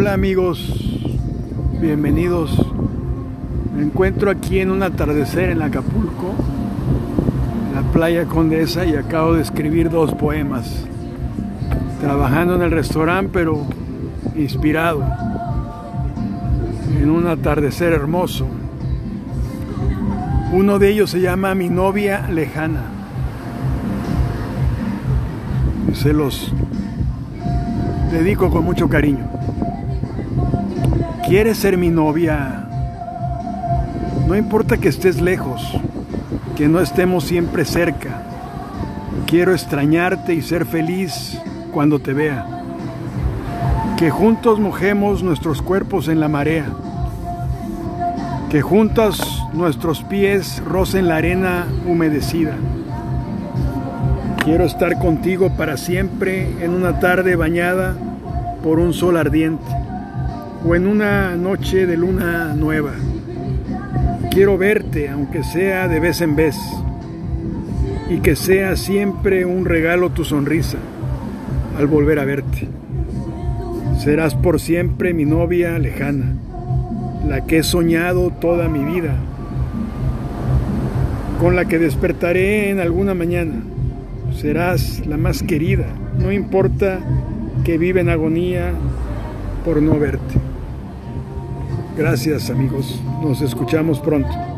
Hola amigos, bienvenidos. Me encuentro aquí en un atardecer en Acapulco, en la playa Condesa, y acabo de escribir dos poemas. Trabajando en el restaurante, pero inspirado en un atardecer hermoso. Uno de ellos se llama Mi novia lejana. Se los dedico con mucho cariño. ¿Quieres ser mi novia? No importa que estés lejos, que no estemos siempre cerca. Quiero extrañarte y ser feliz cuando te vea. Que juntos mojemos nuestros cuerpos en la marea. Que juntos nuestros pies rocen la arena humedecida. Quiero estar contigo para siempre en una tarde bañada por un sol ardiente o en una noche de luna nueva. Quiero verte, aunque sea de vez en vez, y que sea siempre un regalo tu sonrisa al volver a verte. Serás por siempre mi novia lejana, la que he soñado toda mi vida, con la que despertaré en alguna mañana. Serás la más querida, no importa que viva en agonía por no verte. Gracias amigos, nos escuchamos pronto.